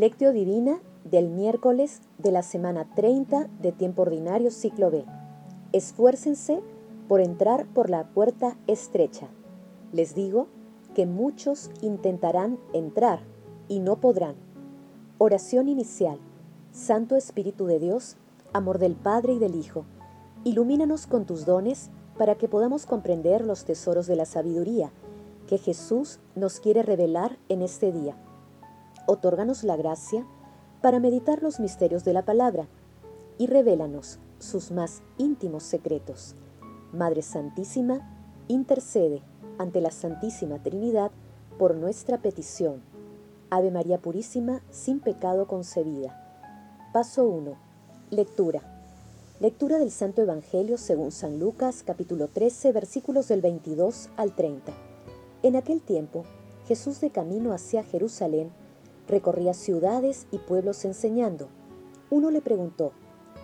Lectio Divina del miércoles de la semana 30 de tiempo ordinario ciclo B. Esfuércense por entrar por la puerta estrecha. Les digo que muchos intentarán entrar y no podrán. Oración inicial. Santo Espíritu de Dios, amor del Padre y del Hijo, ilumínanos con tus dones para que podamos comprender los tesoros de la sabiduría que Jesús nos quiere revelar en este día. Otórganos la gracia para meditar los misterios de la palabra y revélanos sus más íntimos secretos. Madre Santísima, intercede ante la Santísima Trinidad por nuestra petición. Ave María Purísima, sin pecado concebida. Paso 1. Lectura. Lectura del Santo Evangelio según San Lucas, capítulo 13, versículos del 22 al 30. En aquel tiempo, Jesús de camino hacia Jerusalén recorría ciudades y pueblos enseñando. Uno le preguntó,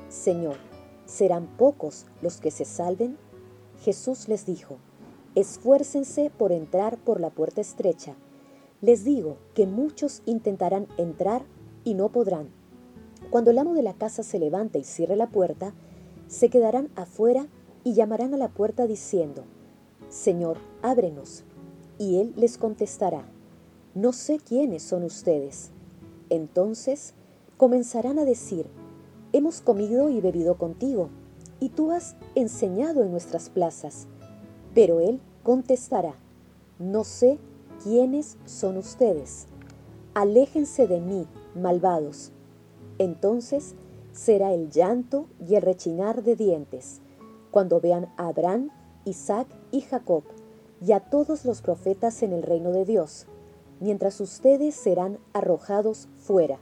Señor, ¿serán pocos los que se salven? Jesús les dijo, Esfuércense por entrar por la puerta estrecha. Les digo que muchos intentarán entrar y no podrán. Cuando el amo de la casa se levante y cierre la puerta, se quedarán afuera y llamarán a la puerta diciendo, Señor, ábrenos y él les contestará, no sé quiénes son ustedes. Entonces comenzarán a decir, hemos comido y bebido contigo, y tú has enseñado en nuestras plazas. Pero él contestará, no sé quiénes son ustedes. Aléjense de mí, malvados. Entonces será el llanto y el rechinar de dientes, cuando vean a Abraham, Isaac y Jacob y a todos los profetas en el reino de Dios, mientras ustedes serán arrojados fuera,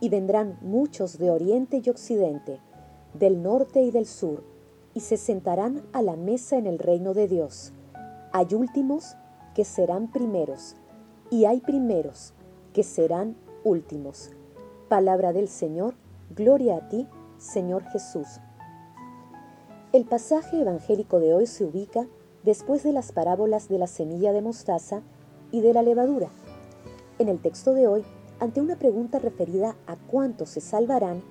y vendrán muchos de oriente y occidente, del norte y del sur, y se sentarán a la mesa en el reino de Dios. Hay últimos que serán primeros, y hay primeros que serán últimos. Palabra del Señor, gloria a ti, Señor Jesús. El pasaje evangélico de hoy se ubica después de las parábolas de la semilla de mostaza y de la levadura. En el texto de hoy, ante una pregunta referida a cuántos se salvarán,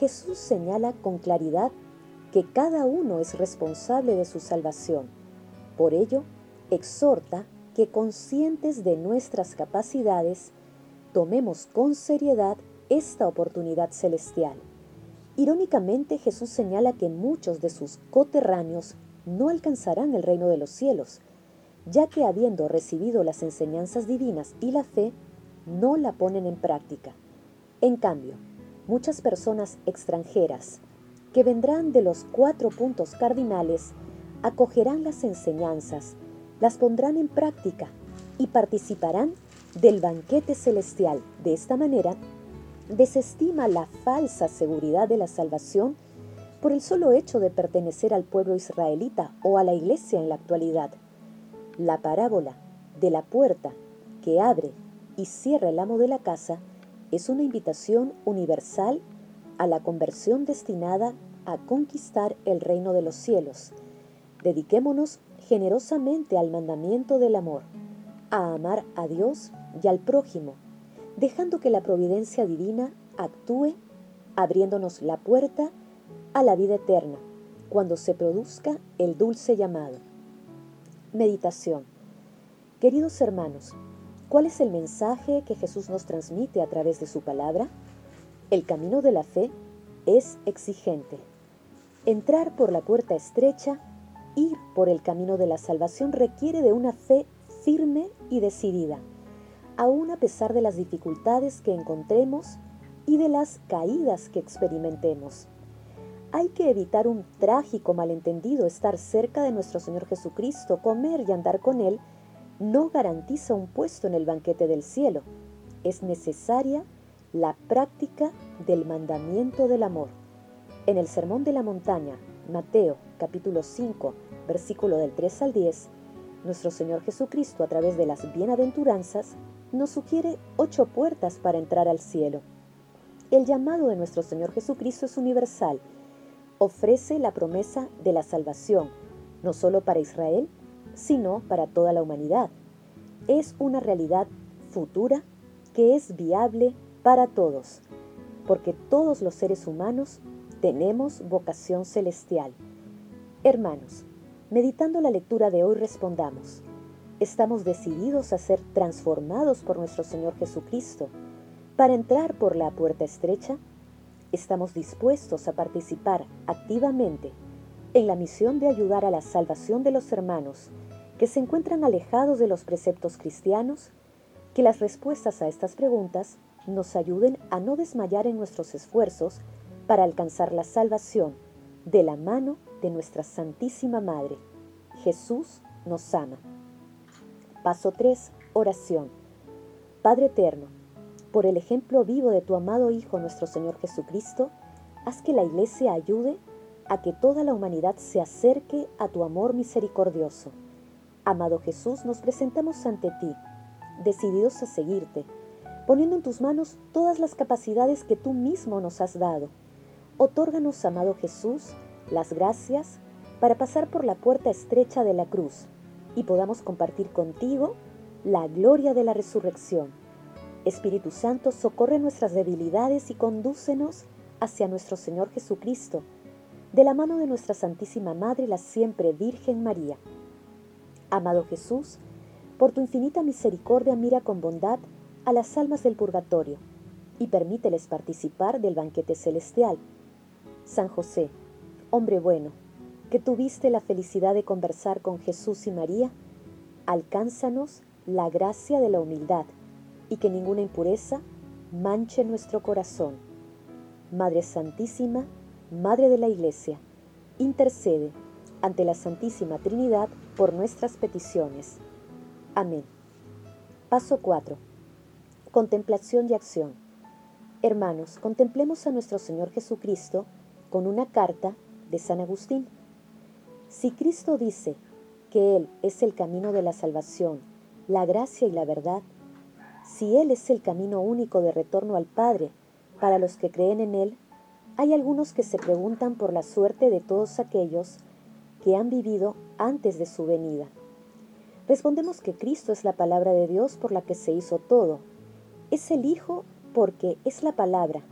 Jesús señala con claridad que cada uno es responsable de su salvación. Por ello, exhorta que conscientes de nuestras capacidades, tomemos con seriedad esta oportunidad celestial. Irónicamente, Jesús señala que muchos de sus coterráneos no alcanzarán el reino de los cielos, ya que habiendo recibido las enseñanzas divinas y la fe, no la ponen en práctica. En cambio, muchas personas extranjeras que vendrán de los cuatro puntos cardinales acogerán las enseñanzas, las pondrán en práctica y participarán del banquete celestial. De esta manera, desestima la falsa seguridad de la salvación por el solo hecho de pertenecer al pueblo israelita o a la iglesia en la actualidad. La parábola de la puerta que abre y cierra el amo de la casa es una invitación universal a la conversión destinada a conquistar el reino de los cielos. Dediquémonos generosamente al mandamiento del amor, a amar a Dios y al prójimo, dejando que la providencia divina actúe abriéndonos la puerta a la vida eterna, cuando se produzca el dulce llamado. Meditación. Queridos hermanos, ¿cuál es el mensaje que Jesús nos transmite a través de su palabra? El camino de la fe es exigente. Entrar por la puerta estrecha, ir por el camino de la salvación requiere de una fe firme y decidida, aun a pesar de las dificultades que encontremos y de las caídas que experimentemos. Hay que evitar un trágico malentendido. Estar cerca de nuestro Señor Jesucristo, comer y andar con Él, no garantiza un puesto en el banquete del cielo. Es necesaria la práctica del mandamiento del amor. En el Sermón de la Montaña, Mateo capítulo 5, versículo del 3 al 10, nuestro Señor Jesucristo a través de las bienaventuranzas nos sugiere ocho puertas para entrar al cielo. El llamado de nuestro Señor Jesucristo es universal ofrece la promesa de la salvación, no solo para Israel, sino para toda la humanidad. Es una realidad futura que es viable para todos, porque todos los seres humanos tenemos vocación celestial. Hermanos, meditando la lectura de hoy respondamos, ¿estamos decididos a ser transformados por nuestro Señor Jesucristo para entrar por la puerta estrecha? ¿Estamos dispuestos a participar activamente en la misión de ayudar a la salvación de los hermanos que se encuentran alejados de los preceptos cristianos? Que las respuestas a estas preguntas nos ayuden a no desmayar en nuestros esfuerzos para alcanzar la salvación de la mano de nuestra Santísima Madre. Jesús nos ama. Paso 3. Oración. Padre Eterno, por el ejemplo vivo de tu amado Hijo nuestro Señor Jesucristo, haz que la Iglesia ayude a que toda la humanidad se acerque a tu amor misericordioso. Amado Jesús, nos presentamos ante ti, decididos a seguirte, poniendo en tus manos todas las capacidades que tú mismo nos has dado Otórganos, amado Jesús, las gracias para pasar por la puerta estrecha de la cruz y podamos compartir contigo la gloria de la resurrección. Espíritu Santo, socorre nuestras debilidades y condúcenos hacia nuestro Señor Jesucristo, de la mano de nuestra Santísima Madre, la siempre Virgen María. Amado Jesús, por tu infinita misericordia mira con bondad a las almas del purgatorio y permíteles participar del banquete celestial. San José, hombre bueno, que tuviste la felicidad de conversar con Jesús y María, alcánzanos la gracia de la humildad y que ninguna impureza manche nuestro corazón. Madre Santísima, Madre de la Iglesia, intercede ante la Santísima Trinidad por nuestras peticiones. Amén. Paso 4. Contemplación y acción. Hermanos, contemplemos a nuestro Señor Jesucristo, con una carta de San Agustín. Si Cristo dice que Él es el camino de la salvación, la gracia y la verdad, si Él es el camino único de retorno al Padre para los que creen en Él, hay algunos que se preguntan por la suerte de todos aquellos que han vivido antes de su venida. Respondemos que Cristo es la palabra de Dios por la que se hizo todo. Es el Hijo porque es la palabra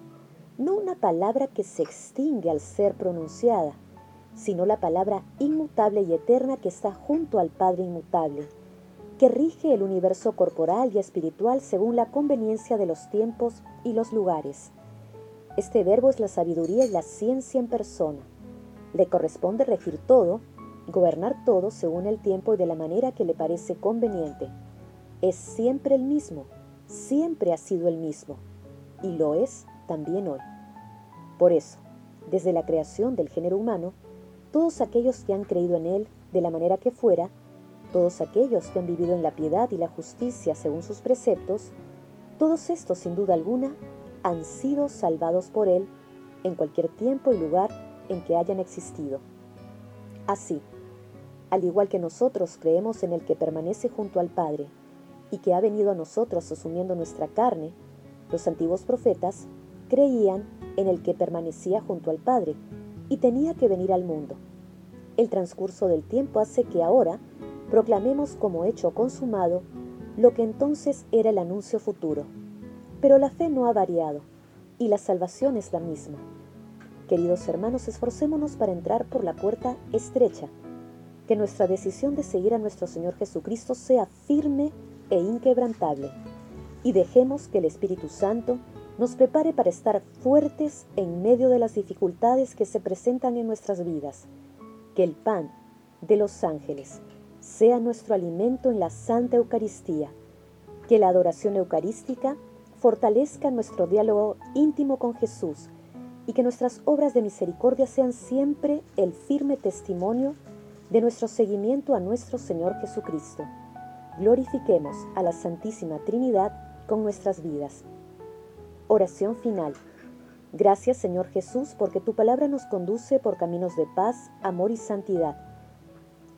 no una palabra que se extingue al ser pronunciada, sino la palabra inmutable y eterna que está junto al Padre inmutable, que rige el universo corporal y espiritual según la conveniencia de los tiempos y los lugares. Este verbo es la sabiduría y la ciencia en persona. Le corresponde regir todo, gobernar todo según el tiempo y de la manera que le parece conveniente. Es siempre el mismo, siempre ha sido el mismo, y lo es también hoy. Por eso, desde la creación del género humano, todos aquellos que han creído en Él de la manera que fuera, todos aquellos que han vivido en la piedad y la justicia según sus preceptos, todos estos sin duda alguna han sido salvados por Él en cualquier tiempo y lugar en que hayan existido. Así, al igual que nosotros creemos en el que permanece junto al Padre y que ha venido a nosotros asumiendo nuestra carne, los antiguos profetas creían en el que permanecía junto al Padre y tenía que venir al mundo. El transcurso del tiempo hace que ahora proclamemos como hecho consumado lo que entonces era el anuncio futuro. Pero la fe no ha variado y la salvación es la misma. Queridos hermanos, esforcémonos para entrar por la puerta estrecha, que nuestra decisión de seguir a nuestro Señor Jesucristo sea firme e inquebrantable, y dejemos que el Espíritu Santo nos prepare para estar fuertes en medio de las dificultades que se presentan en nuestras vidas. Que el pan de los ángeles sea nuestro alimento en la Santa Eucaristía. Que la adoración eucarística fortalezca nuestro diálogo íntimo con Jesús y que nuestras obras de misericordia sean siempre el firme testimonio de nuestro seguimiento a nuestro Señor Jesucristo. Glorifiquemos a la Santísima Trinidad con nuestras vidas. Oración final. Gracias Señor Jesús porque tu palabra nos conduce por caminos de paz, amor y santidad.